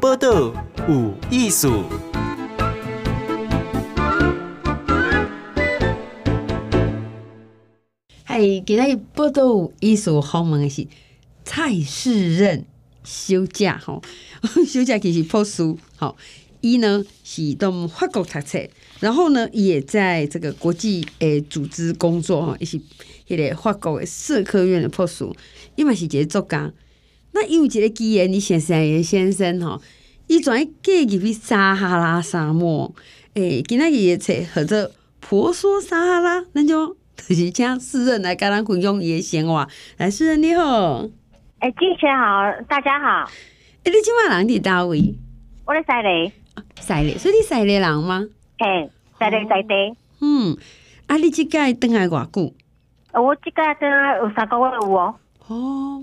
报道有艺术。嗨，今天报道有艺术访问的是蔡世任休假吼，休假其实破书吼，伊呢是到法国读册，然后呢也在这个国际诶组织工作吼，伊是迄个法国的社科院的破书，伊嘛是一个作家。那有一个机缘，你先生的先生吼，伊转去嫁入去撒哈拉沙漠，诶、欸，今仔日的册合作婆娑撒哈拉，那就就是请诗人来跟咱分享伊的生活。来，诗人你好，诶、欸，主持人好，大家好。诶、欸，你今晚人伫叨位？我咧西里，西里，所以你西里人吗？诶、欸，西里西地。嗯，啊，你即届等来偌久？我即届等来有三个月有哦。哦。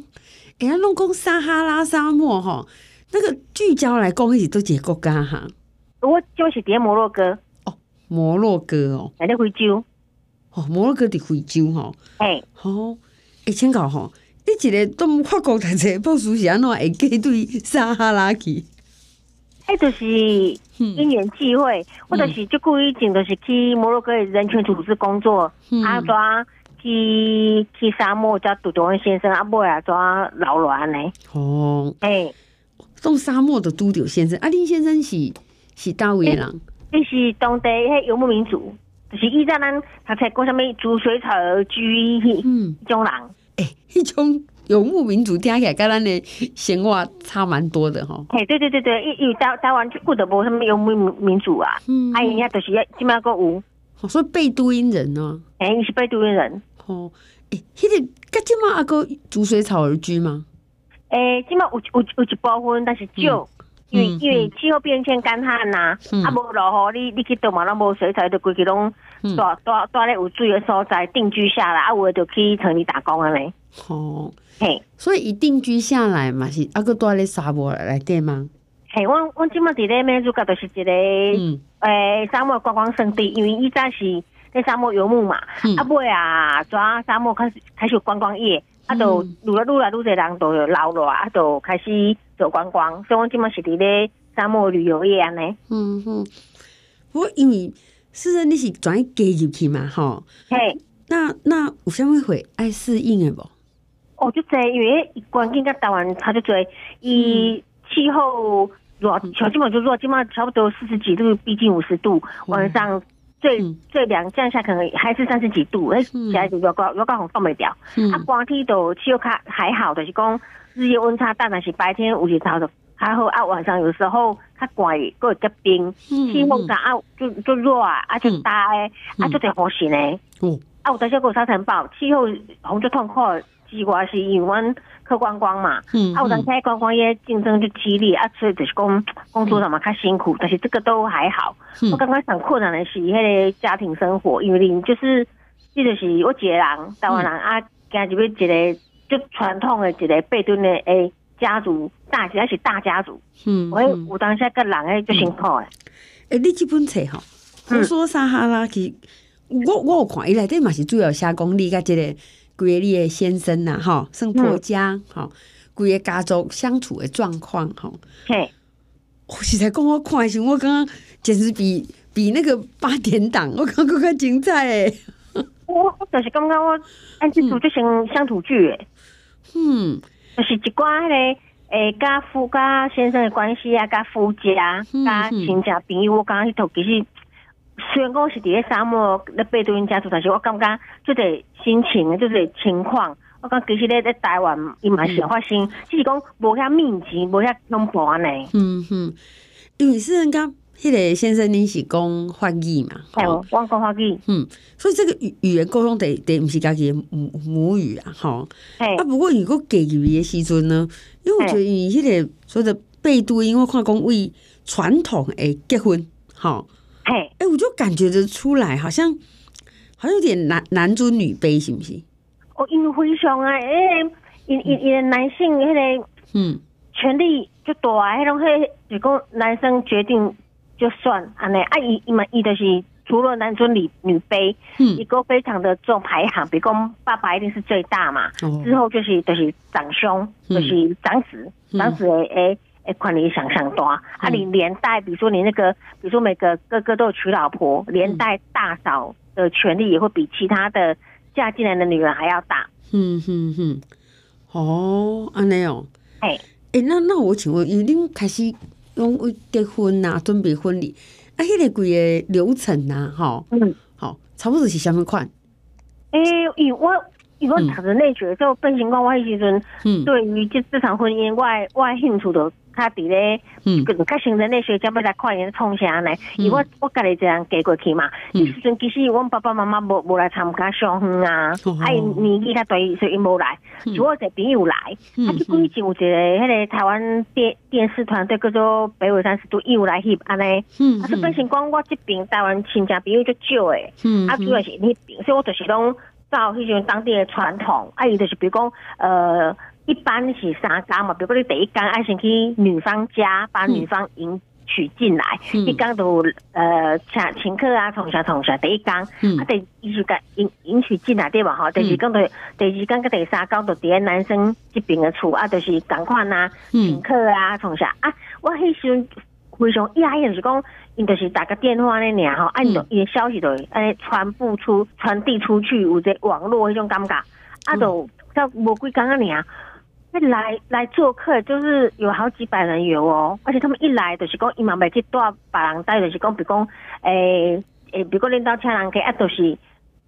人家拢讲撒哈拉沙漠吼，那个聚焦来讲，是都几个国家哈？我就是伫摩洛哥哦，摩洛哥哦，在非洲哦，摩洛哥伫非洲吼。哎，好，哎，请教吼，你一个都法国读册博士是安怎会嫁对撒哈拉去？哎，就是因缘际会，嗯、我就是就故意前就是去摩洛哥的人权组织工作，阿、嗯、抓。去去沙漠，叫杜德文先生，阿伯啊，抓老卵呢。哦，哎、欸，种沙漠的杜德先生，阿、啊、林先生是是大位人，伊是当地迄游牧民族，就是以前咱他才讲什么煮水草而居，嗯，种人，哎、欸，迄种游牧民族听起来跟咱的闲话差蛮多的哈。哎，对对对对，因为台台湾就顾得无什么游牧民族啊，嗯，啊，人家就是要起码个有，所以贝都因人呢，哎、欸，你是贝都因人。哦，诶、欸，迄、那个，噶即马阿个逐水草而居吗？诶、欸，即马有有有一部分，但是少、嗯，因为、嗯、因为气候变迁干旱呐，啊无落雨，你你去倒嘛，拢无水草，就规个拢住住住咧有水的所在定居下来，啊，有的就去城里打工了咧。哦，嘿，所以一定居下来嘛，是阿个住咧沙漠来对吗？嘿，我我即马伫咧美洲，就是一个诶、嗯欸、沙漠观光胜地，因为伊早是。在沙漠游牧嘛，嗯、啊，尾啊，抓沙漠开始开始有观光业，啊，就愈来愈来愈侪人都有留落啊，就开始做观光，所以我今嘛是伫咧沙漠旅游业安尼。嗯哼，我因为是啊，你是转嫁入去嘛，吼。嘿，那那有啥物会爱适应的无？哦，就这，因为环境跟台湾差就多，伊气候热，像今嘛就热，今嘛差不多四十几度，逼近五十度，晚上。最最凉降下可能还是三十几度，哎、嗯，现在就要高要高红放不掉。啊，光天都气候卡还好的，是讲日夜温差大，但是白天有时差的还好。啊。晚上有时候它怪过会结冰，气候上啊就就热啊，啊就大诶，啊就得呼吸呢。嗯，啊有当时过沙尘暴，气候红就痛苦，之外是因为去观光嘛。嗯，啊有当时观光业竞争就激烈，啊所以就是讲工作上嘛较辛苦，但是这个都还好。嗯、我刚刚想困难的是迄个家庭生活，因为你就是，这就是我一个人，台湾人啊，加入一个就传统的一个贝都因的诶家族，大家是大家族。嗯，我有当下个人诶就辛苦诶。诶、嗯，你这本册哈，婆娑撒哈拉去，我我有看，伊内底嘛是主要写讲你甲这个规个你的先生呐，哈，生婆家，哈，规个家族相处的状况，哈。嘿，我实在讲我看的时候，我刚刚。简直比比那个八点档，我感觉更精彩诶！我我就是感觉我按这组就像乡土剧诶，嗯，就是一寡迄个诶，家夫家先生的关系啊，家夫家、家亲戚朋友，我感觉迄套其实虽然讲是伫咧沙漠咧贝都因家族，但是我感觉就得心情，就得情况，我感觉其实咧咧台湾伊嘛是有发生，只是讲无遐密集，无遐浓薄安尼。嗯哼，因为是人家。迄个先生，你是讲法语嘛？系哦，我讲法语。嗯，所以这个语语言沟通得得毋是家己母母语啊，吼。系啊，不过如果给予嘅时阵呢，因为我觉得伊迄个所谓的贝都因，我看讲为传统诶结婚，吼。系，哎、欸，我就感觉得出来，好像好像有点男男尊女卑，是不是？哦，因为非常啊，诶，因因因男性迄个嗯。权力就大，迄种迄就讲男生决定。就算啊，那阿姨伊嘛伊的是除了男尊女女卑，嗯，一个非常的重排行，比如讲爸爸一定是最大嘛，哦、之后就是就是长兄，就是长子，嗯、长子诶诶诶，权力想象多，啊，你连带，比如说你那个，比如说每个哥哥都有娶老婆，连带大嫂的权利也会比其他的嫁进来的女人还要大。嗯哼哼，哦，安尼哦，哎，哎，那那我请问，你恁开始用结婚啊，准备婚礼，啊，迄、那个规个流程啊，吼，嗯，好，差不多是什么款？哎，以我。如果读的内学，就变成讲我迄时阵，对于这这场婚姻，我我兴趣就较伫咧，嗯，较形成内学，才要来看伊创啥呢？因为我我家己这样嫁过去嘛，迄时阵其实阮爸爸妈妈无无来参加相婚啊，啊因年纪较大，所以无来，只我一个朋友来，啊，几个月前有一个迄个台湾电电视团队叫做北纬三十度，伊有来翕安尼，嗯，啊，就变成讲我这边台湾亲戚朋友就少诶，嗯，啊，主要是迄边，所以我就是讲。照迄种当地的传统，啊，伊就是比如讲，呃，一般是三工嘛，比如讲你第一工爱先去女方家把女方迎娶进来，嗯、一工都呃请请客啊，同啥同啥，第一工，嗯、啊，第一是个迎迎娶进来对吧？哈，第二工对，第二工跟第三工都伫男生这边的厝，啊，就是赶快呐，请客啊，同啥啊，我迄时非常讶异，就是讲。因就是打个电话那俩吼，按着伊消息都哎传布出传递出去，有者网络迄种尴尬，啊都叫无鬼刚刚俩，一来来做客就是有好几百人有哦，而且他们一来就是讲伊嘛袂去带别人带，就是讲比如讲诶诶，比如讲领导请人客，啊都是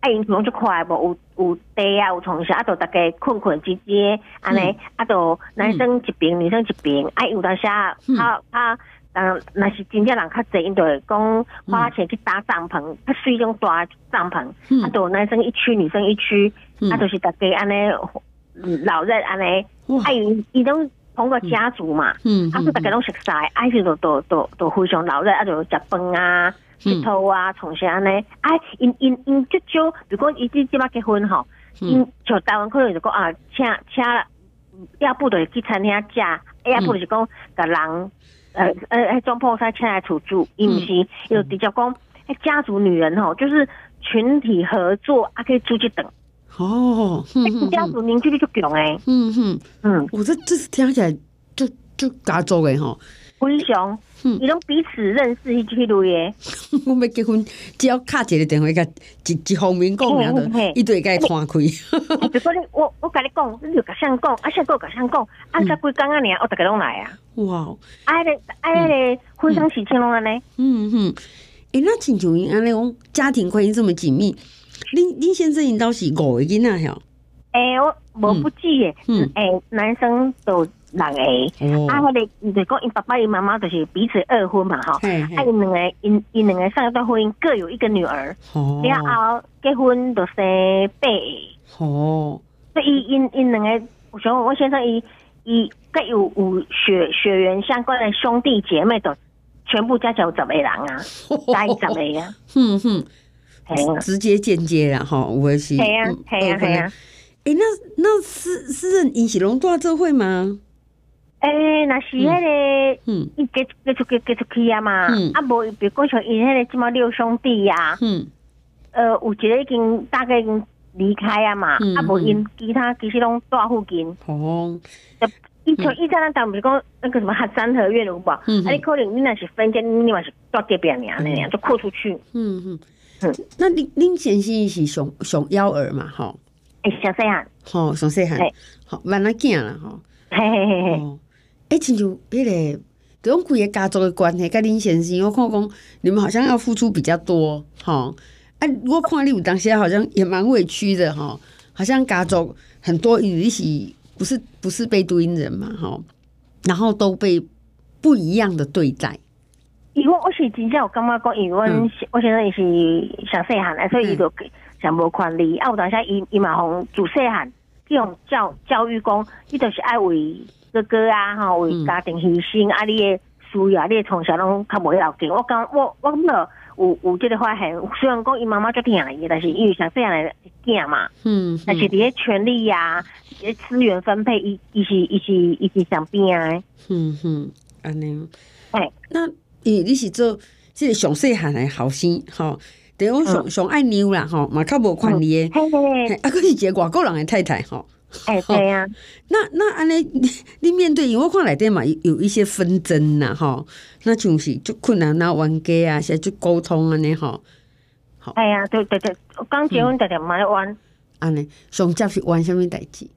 啊因从就快无有有地啊有床下，啊都大家困困唧唧安尼，啊都男生一边女生一边，啊有当下他他。嗯，那是真正人较济，因就讲花钱去搭帐篷，较水种大帐篷，嗯、啊，都男生一区，女生一区，嗯、啊，都是大家安尼老热安尼，啊，伊伊拢同个家族嘛，嗯，啊，是大家拢熟悉，啊，是都都都都非常老热，啊，就食饭啊、佚佗啊、从啥安尼，啊，因因因就就，如果伊即即马结婚吼，因就台湾可能就讲啊，请请，要不就去餐厅食，要不就是讲个人。呃呃，中破塞请来土著，伊毋是有比较讲，家族女人吼，就是群体合作啊，可以出去等。哦，家族凝聚力就强诶。嗯哼，嗯，我这这是听起来就就家族诶吼。非常，嗯，伊拢彼此认识一起路耶。我们结婚只要敲一个电话，甲一一方面讲，然后伊就会甲伊摊开。就说你我我甲你讲，你就甲相讲，啊，相个甲相讲，啊，才几工仔尔，我逐个拢来啊。哇，哎嘞哎嘞，婚丧喜庆拢安尼。嗯哼，诶，那亲像因安尼讲，家庭关系这么紧密，恁恁先生因倒是五个囡仔唷？诶，我无不记诶，嗯，诶，男生都。人诶，啊，我哋就讲，因爸爸因妈妈就是彼此二婚嘛，哈，啊，因两个因因两个上一段婚姻各有一个女儿，然后结婚就生八个，哦，所以因因两个，我想我先生伊伊各有有血血缘相关的兄弟姐妹，都全部加起来有十个人啊，加一十个啊，哼哼，直接间接啦，哈，我也是，系啊系啊系啊，诶，那那私私人因是拢住做伙吗？诶，那是迄个，伊结结出结结出去啊嘛，啊无，比如讲像因迄个即么六兄弟呀，嗯，呃，有一个已经大概已经离开啊嘛，啊无因其他其实拢住附近，哦，伊像伊在咱当，比如讲那个什么汉三合院有无？啊，你可能你那是分间，你嘛是住隔壁尔那样，就扩出去。嗯嗯。嗯，那恁恁先生是上上幺儿嘛？吼，诶，上细汉，吼，上细汉，好，慢慢见啦，吼，嘿嘿嘿嘿。哎，亲像迄个，这种规个家族的关系，甲恁先生，我看讲你们好像要付出比较多，哈。啊，我看你有当时好像也蛮委屈的，哈。好像家族很多一起，不是不是贝都因人嘛，哈。然后都被不一样的对待。因为我是真正有感觉讲，因为我现在也是上细汉的，所以伊就上无权利。啊，有当时伊伊嘛从自细汉这种教教育讲，伊就是爱为。哥哥啊，哈，为家庭牺牲，啊，你的需要，你从小拢较无要紧。我讲我我感觉有有即个发现，虽然讲伊妈妈就听伊，但是因为像这样的囝嘛，嗯，但是这些权利呀，这些资源分配，伊伊是伊是伊是上边啊，嗯哼，安尼，哎，那伊你是做即个上细汉的后生，吼，等于讲上上爱妞啦，吼，嘛较无权利的，啊，佫是一个外国人的太太，吼。哎，对呀、啊。那那安尼，你你面对，因为我看内底嘛有有一些纷争呐，吼，那就是就困难那冤家啊，现在就沟通安尼吼。好，哎呀，对对对，刚结婚的点蛮冤。安尼，上接是冤什么代志？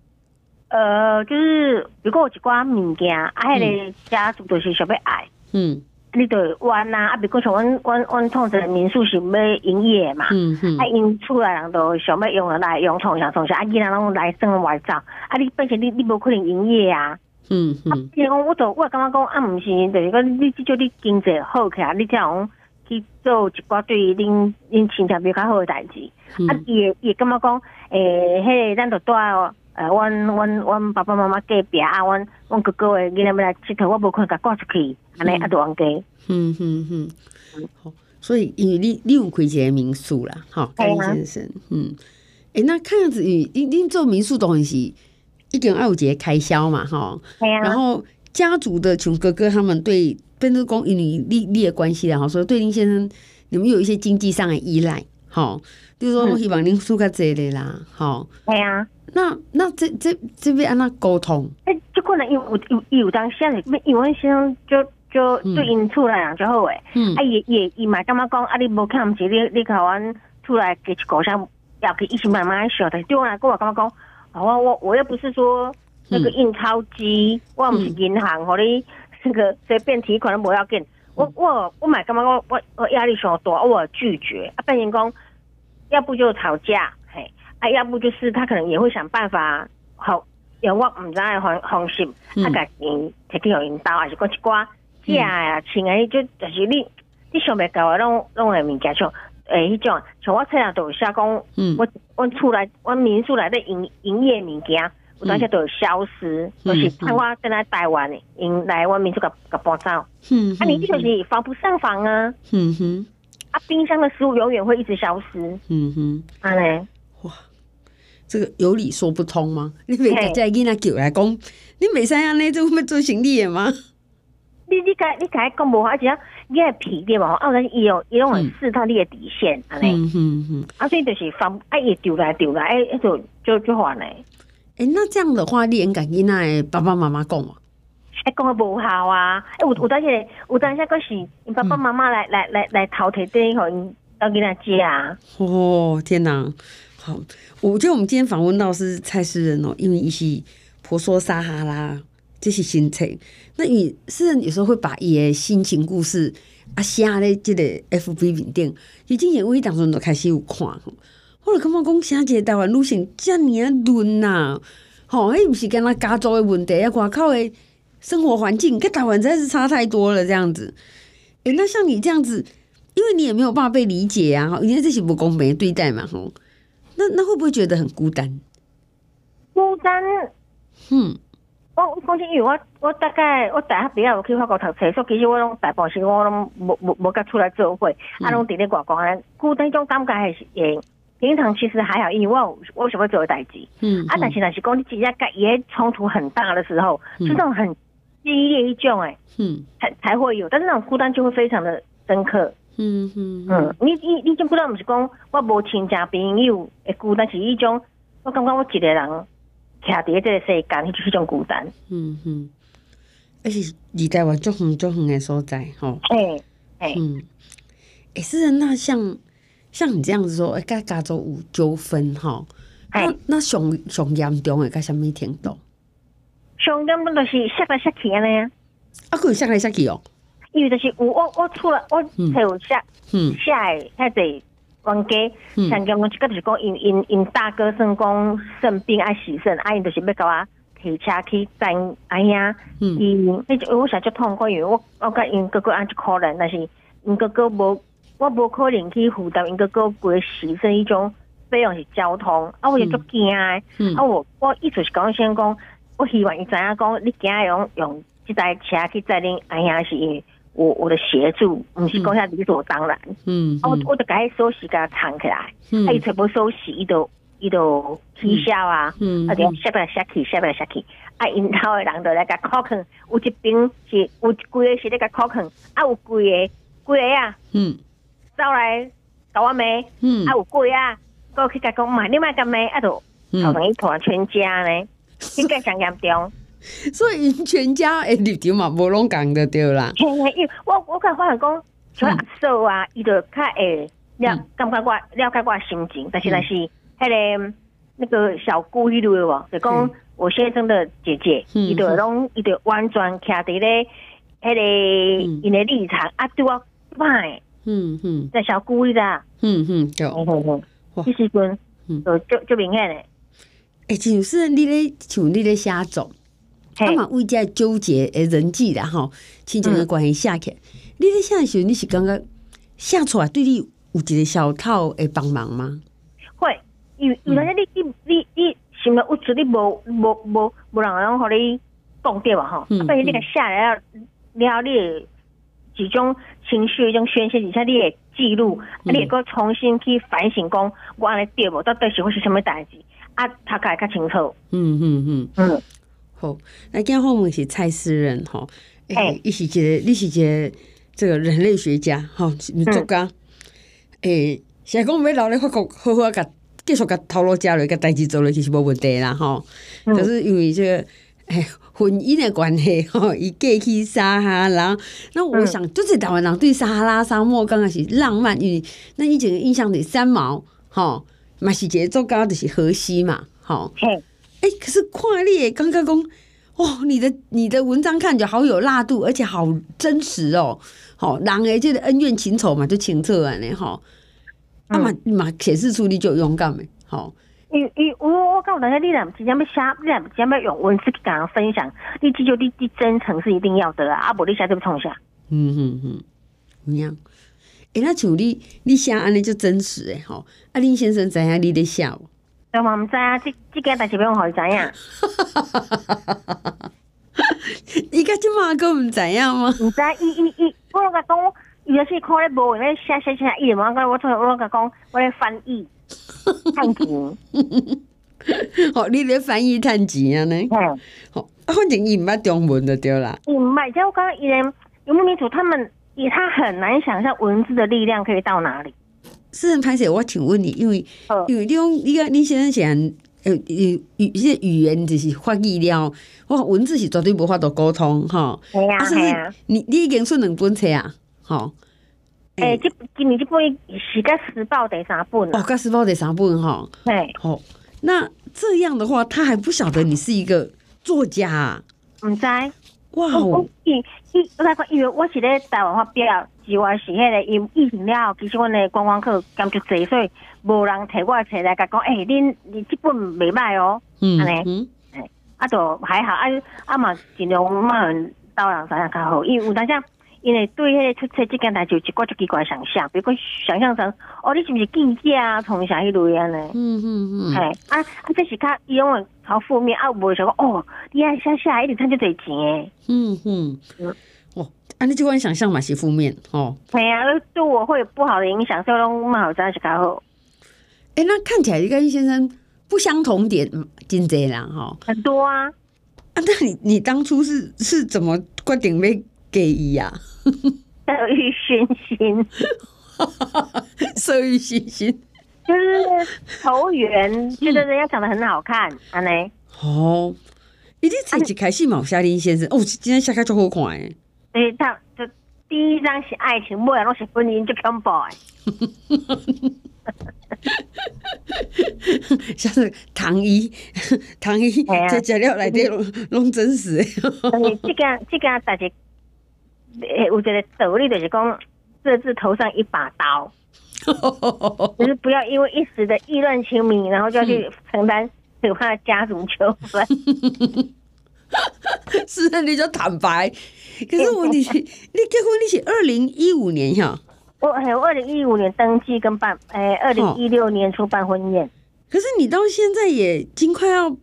呃，就是如果有一寡物件，爱，迄个家族就是想要爱，嗯。你得弯呐，啊，比如像阮阮阮创这个民宿是要营业嘛，嗯嗯，啊，因厝内人都想要用来用创啥创啥，啊，囡仔拢来生外走，啊，你本身你你无可能营业啊，嗯嗯，啊，比如讲我都我感觉讲啊，毋是，就是讲你至少你经济好起来，你才讲去做一寡对恁恁亲戚比较好诶代志，啊，伊会伊会感觉讲，诶、欸，迄个咱都带哦。呃，阮阮阮爸爸妈妈隔壁啊，阮阮哥哥诶，囡仔要来佚佗，我无可能甲挂出去，安尼啊，就冤家。嗯嗯嗯，好，所以因为你你有开一个民宿啦，哈，甘先生，嗯，诶、欸，那看样子你你你做民宿东西，一定要有一个开销嘛，哈。然后家族的穷哥哥他们对变成讲因为利利的关系啦，哈，所以对林先生，你们有一些经济上的依赖，哈，就是说我希望您输较济的啦，吼，对啊。那那这这这边安怎沟通？哎、欸，就可能有有有有当时啊，因为先生就就对因厝内人就好诶。嗯。啊，也也伊嘛感觉讲啊，你无看毋起你你甲阮厝内给一个箱，要给一起慢慢想的。对我来讲，我感觉讲，我我我又不是说那个印钞机，嗯、我毋是银行，互你 那个随便提款都无要紧。我我我买感觉我我我压力上大，我拒绝。啊，变成讲，要不就吵架。哎，要不就是他可能也会想办法，好，有我唔知嘅方方式，啊，家己摕去互引导，还是讲一寡假呀，亲诶，就就是你你想袂到诶，拢拢诶物件像，诶，迄种像我册上都有写讲，嗯，我我厝内我民宿内的营营业物件，有当时都有消失，就、嗯、是看我在那台湾诶，因来我民宿甲甲搬走，嗯，啊，你就是防不胜防啊，嗯哼，啊，冰箱的食物永远会一直消失，嗯哼，安尼。这个有理说不通吗？你每个在囡仔叫来讲，你袂使安尼做咩做生意的吗？你你该你该讲无，而且你个皮对嘛？啊，人伊有伊拢会试探你的底线，安尼。嗯嗯嗯。啊，所以就是放哎，伊丢来丢来，哎，就就就还嘞。哎，那这样的话，你应该囡仔爸爸妈妈讲嘛？哎，讲个无效啊！哎，有有当时，有当时个是你爸爸妈妈来来来来淘汰对以后，你要囡仔接啊。哦，天哪！好，我觉得我们今天访问到是蔡诗人哦，因为伊是婆娑撒哈拉这些心情。那你诗人有时候会把伊的心情故事啊写咧即个 FB 面顶，已经演微当中都开始有看。后来感觉讲写一个台湾女性这么论呐，吼，迄不是跟他家族的问题啊，外口的生活环境跟台湾实在是差太多了，这样子。诶，那像你这样子，因为你也没有办法被理解啊，因为这些不公平的对待嘛，吼。那那会不会觉得很孤单？孤单，嗯，我我讲真，因为我我大概我大学毕业我去法国读册，所以其实我拢大部分时间我拢无无无甲出来做伙，嗯、啊，拢伫咧外国啊，孤单种感觉还是诶，平常其实还好，因为我有我想要做的代志，嗯，啊，但是但是讲你直接甲伊冲突很大的时候，嗯、就这种很激烈一种诶，嗯，才才会有，但是那种孤单就会非常的深刻。嗯嗯嗯，你你你种孤单，不是讲我无亲戚朋友会孤单，是一种我感觉我一个人徛伫这个世间，迄就是一种孤单。嗯嗯，而且离台湾足远足远的所在，吼。哎哎，嗯，哎，是那像像你这样子说，哎，甲家族有纠纷，吼，那那上上严重的，甲什么程度？上严重就是下来下去安尼啊！啊，可以杀来下去哦。因为就是有我我出来我才有下下诶，遐侪冤家，像讲我即个就是讲因因因大哥算讲生病爱洗肾，啊因就是要甲我提车去载哎呀，伊迄我想就痛苦，因为我我甲因哥哥安就可能，但是因哥哥无我无可能去负担因哥哥规洗肾一种费用是交通，啊我就足惊诶，啊我我意思是讲先讲，我希望伊知影讲你今日用用即台车去载恁阿兄是因为。我我的协助，毋是讲遐理所当然。嗯，我我就该收拾，给他藏起来。嗯，他一全部收拾，伊都伊都取消啊。嗯，啊，点下边下去，下边下去。啊，因头的人就来个考坑，有一边是有几个是那个考坑，啊，有几个几个啊。嗯，走来搞完没？嗯，啊，有几个啊，过去甲讲嘛，你卖干没？啊，就吵成一团，全家呢应该上严重。所以全家诶，立场嘛无拢共的对啦。因为我我看发现讲，像阿嫂啊，伊就较会了感觉我了解我心情，但是但是迄个那个小姑迄类哦，就讲我先生的姐姐，伊就拢伊就完全徛伫咧，迄个因的立场啊，对我歹，嗯嗯，在小姑伊啦，嗯嗯，对，嗯嗯，其实阵就就就明显诶，诶，就是你咧像你咧写作。他嘛为在纠结诶人际啦吼，亲情的关系写起，你咧写诶时候，你是感觉写出来对你有一个小套会帮忙吗？会，有有阵你你你你想要有出你无无无无人能互你讲对吧吼，啊，所以你个写了了，你几种情绪一种宣泄，底下你也记录，你也搁重新去反省讲我安尼对无，到底是会是什么代志啊？他改较清楚。嗯嗯嗯嗯。好，那今后面是蔡诗任哈，诶，伊是一个，你是一个这个人类学家哈，作家，诶，现在讲要留咧法国好好甲继续甲头路家里个代志做落去是无问题啦哈。可是因为这个诶婚姻的关系吼，伊嫁去撒哈拉，那我想就是台湾人对撒哈拉沙漠刚开始浪漫，因为那以前印象里三毛哈，嘛是一个作家就是荷西嘛，吼。哎、欸，可是看你也刚刚讲，哦，你的你的文章看起来好有辣度，而且好真实哦。好，人诶，这个恩怨情仇嘛，就清楚安尼哈。啊嘛嘛，显示出你就勇敢诶。好，因因我我告诉大家，你俩即将要写，你俩即将要用文字去跟人分享，你记住，你你真诚是一定要的啊。啊，不你写就不冲下。嗯嗯嗯，怎样？哎，那像你你写安尼就真实诶。吼，啊林先生知影你咧写。我嘛毋知啊，这这件代志要互伊知影。伊甲即马个毋知影吗？毋知，伊伊伊，我甲讲，伊若是看咧无闲咧写写写，伊就问我，我从我甲讲，我咧翻译，趁钱。好，你咧翻译趁钱啊？呢？嗯。好，反正伊毋捌中文就对啦。伊毋捌，即我讲伊咧，游牧民族他们，以他很难想象文字的力量可以到哪里。私人拍写，我请问你，因为因为你讲，你个你先生讲，呃，语语一些语言就是翻译了，我文字是绝对无法度沟通，哈。系啊系啊，你你已经出两本册啊，哈。诶，这今年这本是个时报第三本，哦，个时报第三本哈。对，好，那这样的话，他还不晓得你是一个作家啊？唔知。哇哦！伊伊我来讲，因为我是咧台湾发表，之外是迄个因疫情了后，其实阮的观光客感觉济，所以无人摕我的册来甲讲，诶、欸，恁你即本袂歹哦，安尼、嗯，诶，啊，就还好，啊啊嘛尽量嘛导人知影较好，因为有当下。因为对迄个出册这件代志，就一个就奇怪想象，比如讲想象成哦，你是不是竞价啊？从啥迄类安尼？嗯嗯嗯，系啊啊，这是较因为好负面啊，无想讲哦，你爱写写一定赚就多钱诶。嗯嗯嗯，哦，啊，你这款想象嘛是负面哦。系啊，对我会有不好的影响，所以拢蛮好在是较好。诶，那看起来你跟易先生不相同点真侪啦哈。很多啊。啊，那你你当初是是怎么决定要？给伊呀，色欲熏心，色欲熏心，就是投缘，觉得人家长得很好看，安尼。哦，你这才一开始嘛，夏林先生，哦，今天下开就好看诶。诶，他就第一张是爱情，末两张是婚姻，就恐怖诶。像是糖衣，糖衣这材料来的拢拢真实 诶。这个这个大家。诶，我觉得道理就是讲，各自头上一把刀，就是不要因为一时的意乱情迷，然后就要去承担可怕的家族纠纷。是啊，你就坦白。可是我你，你结婚你是二零一五年呀？我还有二零一五年登记跟办，诶，二零一六年初办婚宴。可是你到现在也已经快要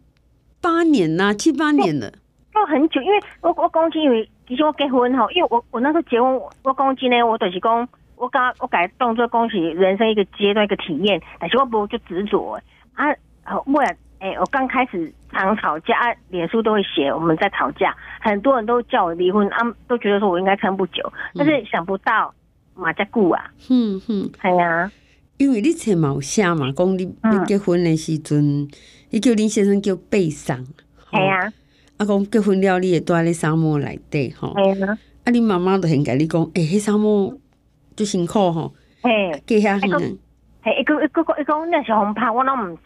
八年啦，七八年了。都很久，因为我我讲起因为。其实我结婚吼，因为我我那时候结婚，我讲真呢，我就是讲，我刚我改动作恭喜人生一个阶段一个体验，但是我不就执着啊，后来哎，我刚开始常吵架，啊，脸书都会写我们在吵架，很多人都叫我离婚，啊，都觉得说我应该撑不久，但是想不到马家固啊，哼哼，系啊，因为你册嘛有写嘛，讲你你结婚的时阵，你叫林先生叫背上，系啊，啊讲结婚了，你会住喺沙漠内底，吼，系啊，啊你妈妈就很甲你讲，诶，迄沙漠就辛苦吼，系，隔遐远，系一个一个一讲那小红袍，我拢毋知，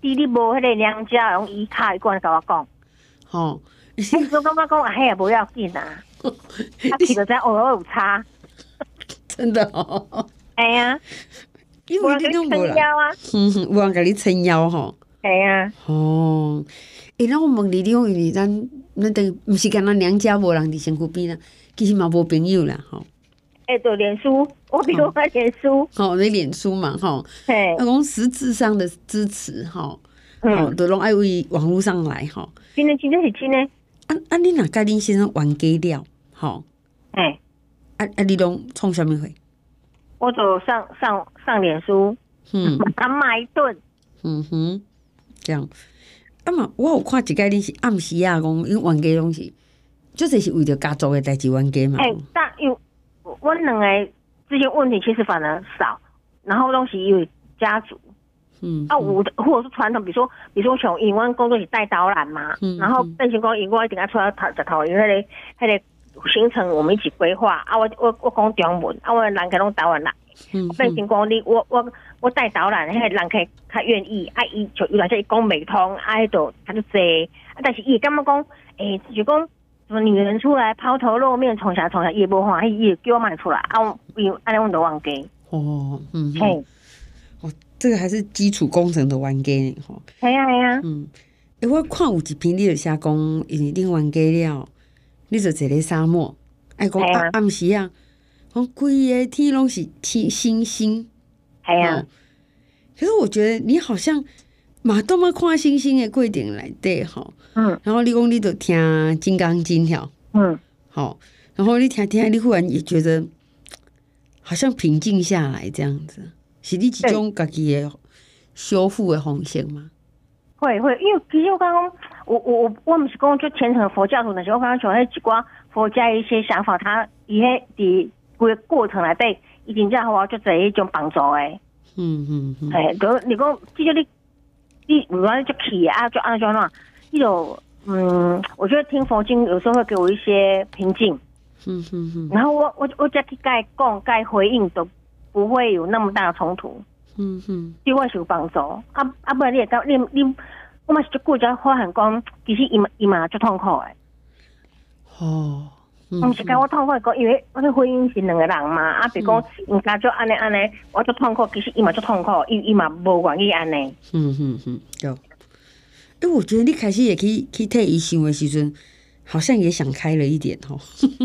弟弟无迄个娘家用依卡，伊个人甲我讲，吼，你说感觉讲，哎呀，不要紧啊，啊，其实在偶尔有差，真的哦，哎呀。因为你拢无啦，嗯哼，有人甲 你撑腰吼，系啊，哦，诶，那我问你，你讲因为咱咱等毋是干咱娘家无人伫身躯边啦，其实嘛无朋友啦，吼。诶，对，脸书，我比如讲脸书，吼，你脸书嘛，吼，嘿，那，讲实质上的支持，吼，吼，都拢爱为网络上来，吼。真的，真的是真的。啊啊，你若甲恁先生冤家了，吼，哎，啊啊，你拢创啥物货？我就上上上脸书，嗯，他骂一顿，嗯哼，这样。啊嘛，我有看一个你是暗时啊，讲因冤家拢是，就是是为着家族的代志冤家嘛。哎、欸，但因为我两个这些问题其实反而少，然后拢是因为家族，嗯，啊，我的或者是传统，比如说，比如说像因为工作是带导览嘛，嗯，然后变成讲因为我一定要出来头石头，因为迄个迄个。行程我们一起规划啊！我我我讲中文啊！我人客拢导览来，变成讲你我我我带导览，迄个人客较愿意啊！伊就有来说伊讲未通，啊，迄度他就坐啊！但是伊感觉讲，诶、欸，就讲什么女人出来抛头露面，从啥从啥，伊无欢喜，伊叫我买出来啊！因安尼我都忘记哦，嗯，嘿，哦，这个还是基础工程的冤家呢，吼，系啊系啊，嗯，诶，我看有一篇你就写讲，因为恁冤家了。你就坐咧沙漠，哎，讲暗暗时啊，讲规个天拢是天星星，系啊。可是我觉得你好像嘛都么看星星的贵点来对吼，嗯。然后你讲你都听《金刚经》吼，嗯，好。然后你听听，你忽然也觉得好像平静下来，这样子，是你一种家己的修复的方式吗？会会，因为其实我刚刚。我我我我们是讲就虔诚佛教徒但是，我刚刚说那几挂佛家一些想法，他伊迄的个过程来对，已经叫我就这一种帮助诶。嗯嗯嗯。哎，都你讲，至少你你唔管就起啊，就安怎怎，那种嗯，我觉得听佛经有时候会给我一些平静。嗯嗯嗯。然后我我我再去该讲该回应都不会有那么大的冲突。嗯嗯。对我是有帮助。啊啊，不然你也讲你你。我嘛是就顾家花很光，其实伊嘛伊嘛就痛苦诶。哦，毋是讲我痛苦个，因为我的婚姻是两个人嘛，啊，比如讲人家就安尼安尼，我就痛苦，其实伊嘛就痛苦，伊伊嘛无愿意安尼。嗯嗯嗯，有。哎，我觉得你开始也可以去替伊想的时阵，好像也想开了一点吼。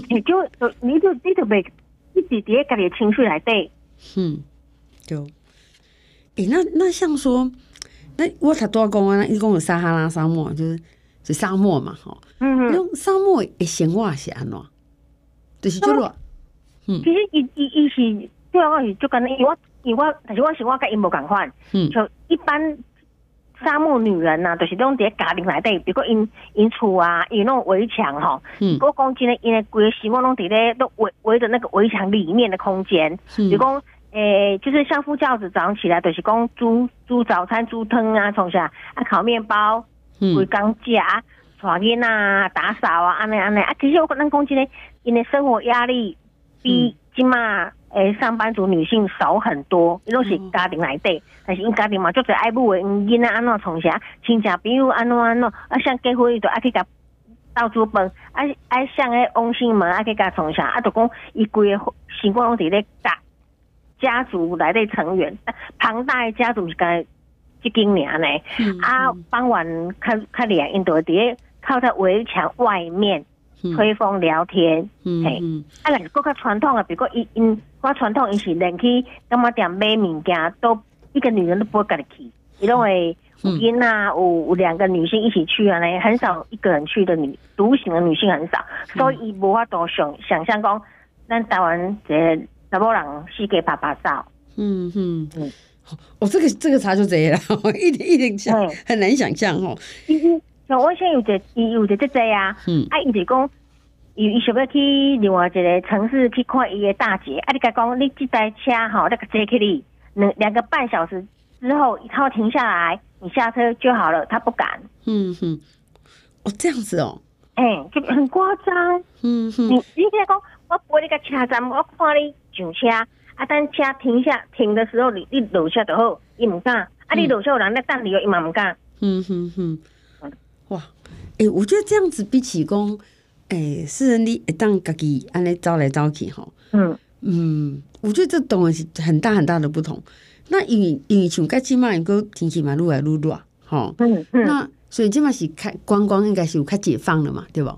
你就你就你就袂一直伫家己情绪来对。嗯，就。哎，那那像说。那我才多讲啊，一共有撒哈拉沙漠，就是是沙漠嘛，吼。嗯嗯。用沙漠诶生活是安怎？就是就热。嗯。其实伊伊伊是对我是就跟因为我因为我但是我是我跟伊无共款。嗯。就一般沙漠女人呐，就是拢伫家庭内底，比如讲因因厝啊，因那种围墙吼。嗯。我讲真诶，因诶规个生活拢伫咧都围围着那个围墙里面的空间。嗯。比如讲。诶、欸，就是相夫教子，早上起来就是讲煮煮早餐、煮汤啊，从啥啊烤面包、回工家、传音啊、打扫啊，安尼安尼啊。其实我咱讲真嘞，因为生活压力比即嘛诶上班族女性少很多，伊拢是家庭来底，但是因家庭嘛就做爱母诶，因囡仔安怎从啥亲戚朋友安怎安怎，啊像结婚伊就爱去甲到处奔，啊啊像诶王姓门爱去甲从啥，啊就讲伊规个习惯拢伫咧家。家族来的成员，庞大的家族是该几经年呢？啊，傍晚看看脸，印度爹靠在围墙外面吹风聊天。嗯，嘿，啊，那个较传统啊，比如讲因因，较传统伊是连去柑仔店买物件，都一个女人都不会跟你去，因为有因啊，有有两个女性一起去啊，呢，很少一个人去的女独行的女性很少，所以无法度想想象讲，咱台湾这。查某人四界拍拍照，嗯嗯。嗯，哦，这个这个差就这样 了，一点一点想很难想象哦。嗯嗯，像我现在有一个有一个姐姐啊，嗯，啊，伊就讲，伊伊想要去另外一个城市去看伊个大姐，啊，你甲讲，你这台车吼，那个坐起哩，两两个半小时之后，他会停下来，你下车就好了。他不敢。嗯哼，哦，这样子哦，哎、欸，就很夸张。嗯哼，你你讲，我陪你个车站，我看你上车，啊，等车停下停的时候，你你落车就好，伊唔敢。啊，你楼下有人在等你，伊嘛唔敢。嗯哼哼，哇，诶、欸，我觉得这样子比起讲，诶、欸，私人你会当家己安尼走来走去吼。嗯嗯，我觉得这当然是很大很大的不同。那因为因为像介起码，个天气嘛愈来愈热，吼。嗯嗯。那所以即嘛是开观光，应该是有开解放了嘛，对不？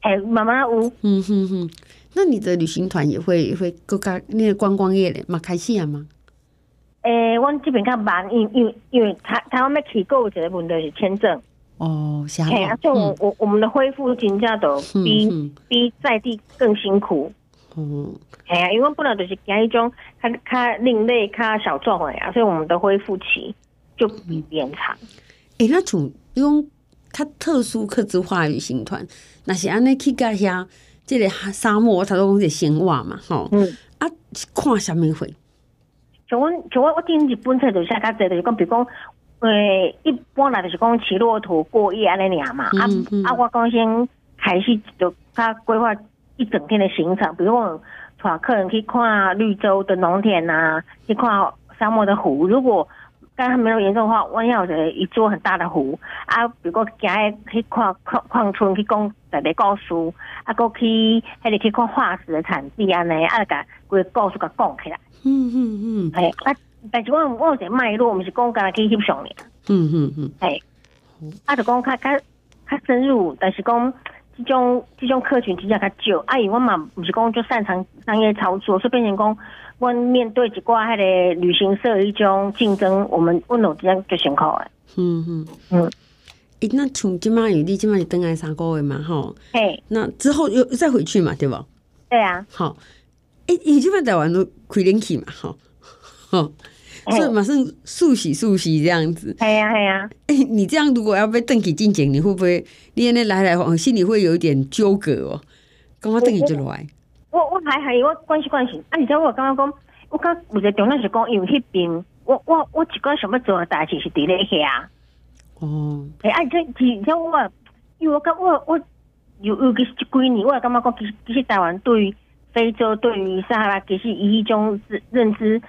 哎、欸，慢慢有。嗯哼哼，那你的旅行团也会会更加那个观光业咧，嘛开始啊吗？诶、欸，我这边较慢，因因为因为台台湾要起购一个问题是签证哦，是啊，所以我我我们的恢复真正都比、嗯、比在地更辛苦。嗯，哎呀，因为本来就是讲一种较较另类、较小众的呀，所以我们的恢复期就比别人长。诶、欸，那种用较特殊、客制化旅行团，那是安尼去到遐，这个沙漠，他都讲是生活嘛，吼，嗯，啊，看什么会？像阮像我我订日本册就是较济，就是讲，比如讲，诶，一般来就是讲骑骆驼过夜安尼尔嘛。嗯嗯、啊啊，我讲先开始就他规划一整天的行程，比如讲，带客人去看绿洲的农田呐、啊，去看沙漠的湖。如果刚刚没有严重的话，我要的一座很大的湖。啊，比如讲，行去看矿矿村，去讲在地故事，啊，过去还得去看化石的产地安尼，啊，甲规个故事甲讲起来。嗯嗯嗯，哎啊，但是我我有一个脉络，我们是讲干来去翕相的。嗯嗯嗯，哎，啊，就讲较较较深入，但是讲这种这种客群比较较少。啊，因为我嘛不是讲就擅长商业操作，所以变成讲我面对一挂迄个旅行社一种竞争，我们我有这样就辛苦诶。嗯嗯嗯，诶，那从今麦有你今麦是登来三个月嘛？吼，哎，那之后又再回去嘛？对吧？对啊，好。诶、欸，你这边台湾都开冷气嘛？哈，哈，所以马上速洗速洗这样子。系啊，系啊。哎、欸，你这样如果要被登记进检，你会不会你那来来往心里会有一点纠葛哦？刚刚登记就来。我我还还我关系关系啊！你知道我刚刚讲，我刚有一个重点是讲，因为那边我我我一个想要做的代志是伫咧遐。哦。哎、欸，啊，这其实我因为我刚我我有有几几年，我也感觉讲其实其实台湾对于。非洲对于撒哈拉其实以一种认知，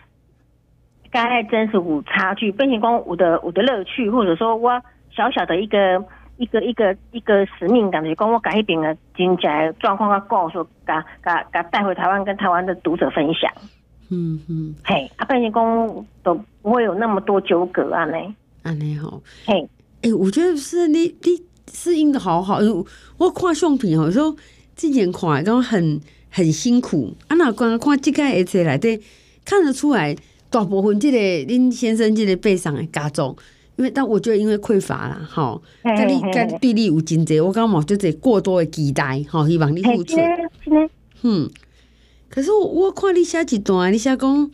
该还真是有差距。变成讲我的我的乐趣，或者说我小小的一个一个一个一个使命感，就是讲我改一边的经济状况，我告诉，把把把带回台湾，跟台湾的读者分享。嗯嗯，嘿，啊，变成讲都不会有那么多纠葛啊，呢，啊，你好，嘿，哎，我觉得是你你适应的好好。我看相片，有时候之前看，刚刚很。很辛苦，啊！那光看这个而且来对，看得出来大部分这个恁先生即个背上的加重，因为但我觉得因为匮乏啦，哈，跟你跟对你有真侪，我刚冇就这过多的期待，哈，希望你付出。嗯，可是我我看你写一段，你写讲，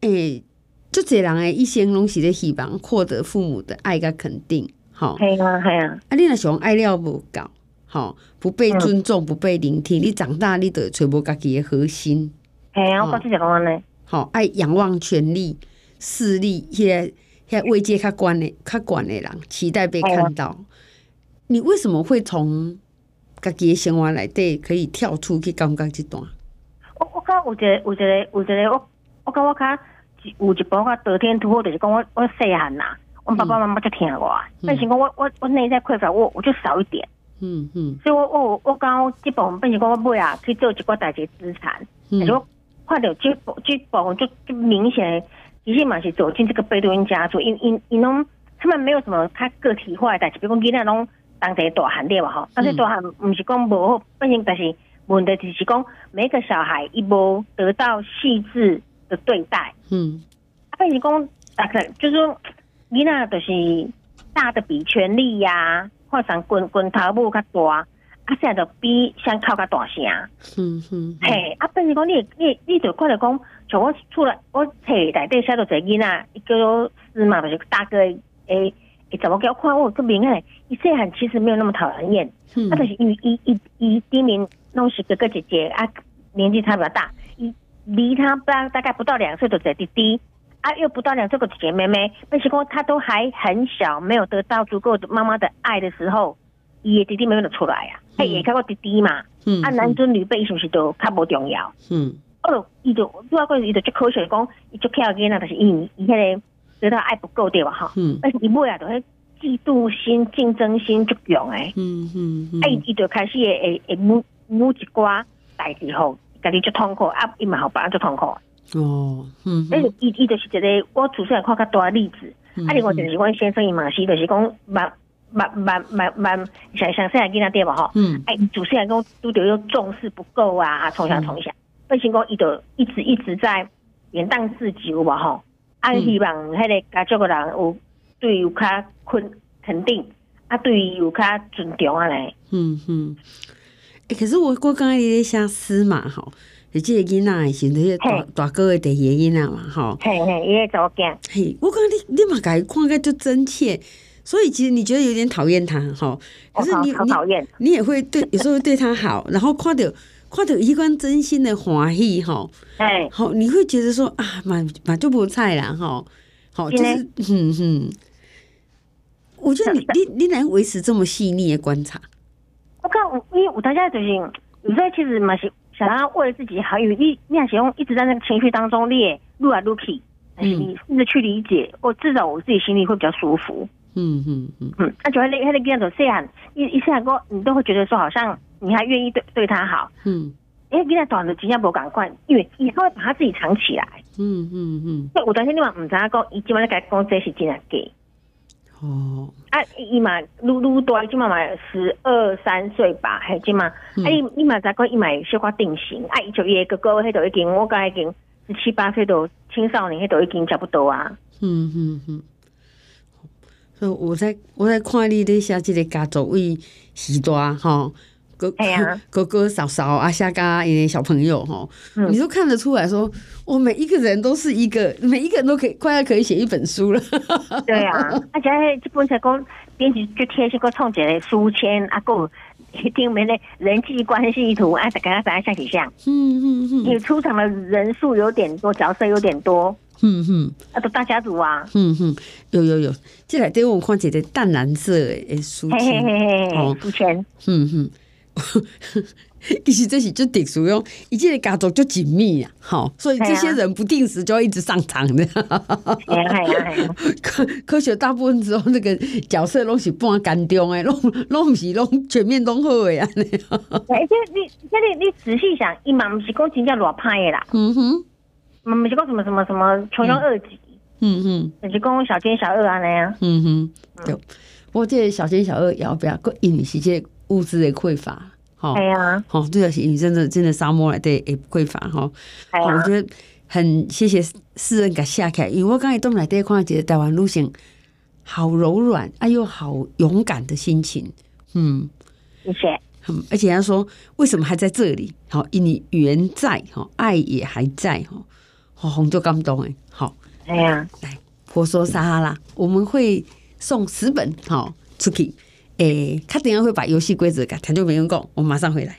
诶、欸，就这人诶，一生拢是咧希望获得父母的爱跟肯定，吼，系啊系啊，啊，你若想爱了无够。吼，不被尊重，不被聆听。你长大，你得揣无家己的核心。哎呀，我讲是讲安尼。好，爱仰望权力、势力，迄个迄个位阶较悬的、较悬的人，期待被看到。你为什么会从家己的生活内底可以跳出去感觉这段？我我刚有一个有一个有一个我我刚我较有一部我得天独厚，就是讲我我细汉呐，我爸爸妈妈就听我。但是讲我我我内在匮乏，我我就少一点。嗯嗯，所以我我我刚这部分变成讲我买啊去做一个代志资产，嗯，看到这这部分就就明显，其实嘛是走进这个贝多因家族，因因因拢他们没有什么他个体化的代志，比如讲囡仔拢当地大汉对吧哈，但是大汉不是讲无好，变成但是问题就是讲每个小孩一无得到细致的对待，嗯，啊变成讲大概就是说囡仔就是大的比权力呀，啊。换上滚滚头母较大，啊，现在就比声口较大声。嗯嗯，嘿，啊，变成讲你你你就看到讲，像我出来我册内底写到一个囡仔，伊叫做司马，就是大哥诶诶，怎么叫我看我这明诶，伊细汉其实没有那么讨人厌，嗯，啊，就是因为伊伊伊第一名拢是哥哥姐姐啊，年纪差比较大，伊离他大大概不到两岁的一个弟弟。啊，又不到两岁的姐姐妹妹，但是讲他都还很小，没有得到足够的妈妈的爱的时候，伊的弟弟妹妹就出来呀，他也看过弟弟嘛，嗯，啊，男尊女卑是不是都较无重要？嗯，哦，伊就主要个伊就就科学讲，伊就靠囡仔，但是因伊迄个得到爱不够对吧？哈，嗯，但是伊尾啊，就迄嫉妒心、竞争心足强诶，嗯嗯，啊，伊伊就开始会会会母母一寡代志吼，家己就痛苦，啊，伊嘛好别人就痛苦。哦，嗯，但是伊伊就是一个我主持人看较大例子，啊，另外就是阮先生伊嘛是，就是讲蛮蛮蛮蛮蛮想想细汉囡仔对吧？哈，嗯，哎，主持人讲拄着又重视不够啊，从小从小，变成讲伊就一直一直在延宕自己有无吼，啊，希望迄个家族个人有对伊有较肯肯定，啊，对伊有较尊重啊嘞，嗯嗯，哎，可是我我刚才你在写诗嘛，吼。你这个囡仔是那些大大哥的第二个囡仔嘛？哈，嘿嘿，伊个查某囝。嘿，我感觉你你嘛甲伊看个就真切，所以其实你觉得有点讨厌他哈。可是你讨厌，你也会对，有时候会对他好，然后看到看到一贯真心的欢喜哈。哎，好，你会觉得说啊，蛮蛮就不菜啦哈。好，就是嗯嗯。我觉得你你你能维持这么细腻的观察，我看我因为我大家就是有时候其实嘛是。想要为了自己好，因为你你还想一直在那个情绪当中列录来录去，你试着去理解，我至少我自己心里会比较舒服。嗯嗯嗯嗯，那就会那那个样子，虽然一一下过，你都会觉得说好像你还愿意对对他好。嗯，因为现在短的新加坡赶快，因为以后会把他自己藏起来。嗯嗯嗯，所以我担心你嘛唔知阿公，伊基本上该讲这是真的给。哦，啊，伊嘛，愈愈大，即嘛嘛十二三岁吧，还即嘛，啊，伊伊嘛才讲伊嘛小可定型，啊，伊就伊个哥哥迄都已经，我讲已经十七八岁都青少年，迄度已经差不多啊。嗯嗯嗯。所以我在我在看你咧写即个家族为时代吼。哥 哥哥嫂嫂啊，下家一些小朋友哈，你都看得出来说，我每一个人都是一个，每一个人都可以快要可以写一本书了。对啊，而且这本上讲编辑就贴些个创写的书签，啊，够订明的人际关系图，啊，大家大家像几像？嗯嗯嗯，你出场的人数有点多，角色有点多。嗯哼，啊，都大家族啊。嗯哼，有有有，这来对我看起来淡蓝色诶书签哦，书签。嗯哼。其实这是就特殊用，一切的家族就紧密啊，好，所以这些人不定时就要一直上场的。科科学大部分时候那个角色拢是半干中诶，拢 拢不是拢全面拢好诶呀。而且你，你你仔细想，伊嘛不是讲真正偌歹的啦。嗯哼，嘛不是讲什么什么什么穷凶恶极。嗯哼，就是讲小奸小恶安尼啊。嗯哼，对。不过这小奸小恶也要不要？因为是这物资的匮乏。好，哎呀，好，这个是你真的真的沙漠来的诶匮乏哈。好，我觉得很谢谢世人给写开，因为我刚才都来对看，觉得台湾女性好柔软，哎呦，好勇敢的心情。嗯，谢谢。嗯，而且他说为什么还在这里？好，因为缘在，哈，爱也还在，哈，好，红就感动诶。好，哎呀，来婆娑撒哈拉，我们会送十本好出去。诶，他等下会把游戏规则改，他就没人讲，我马上回来。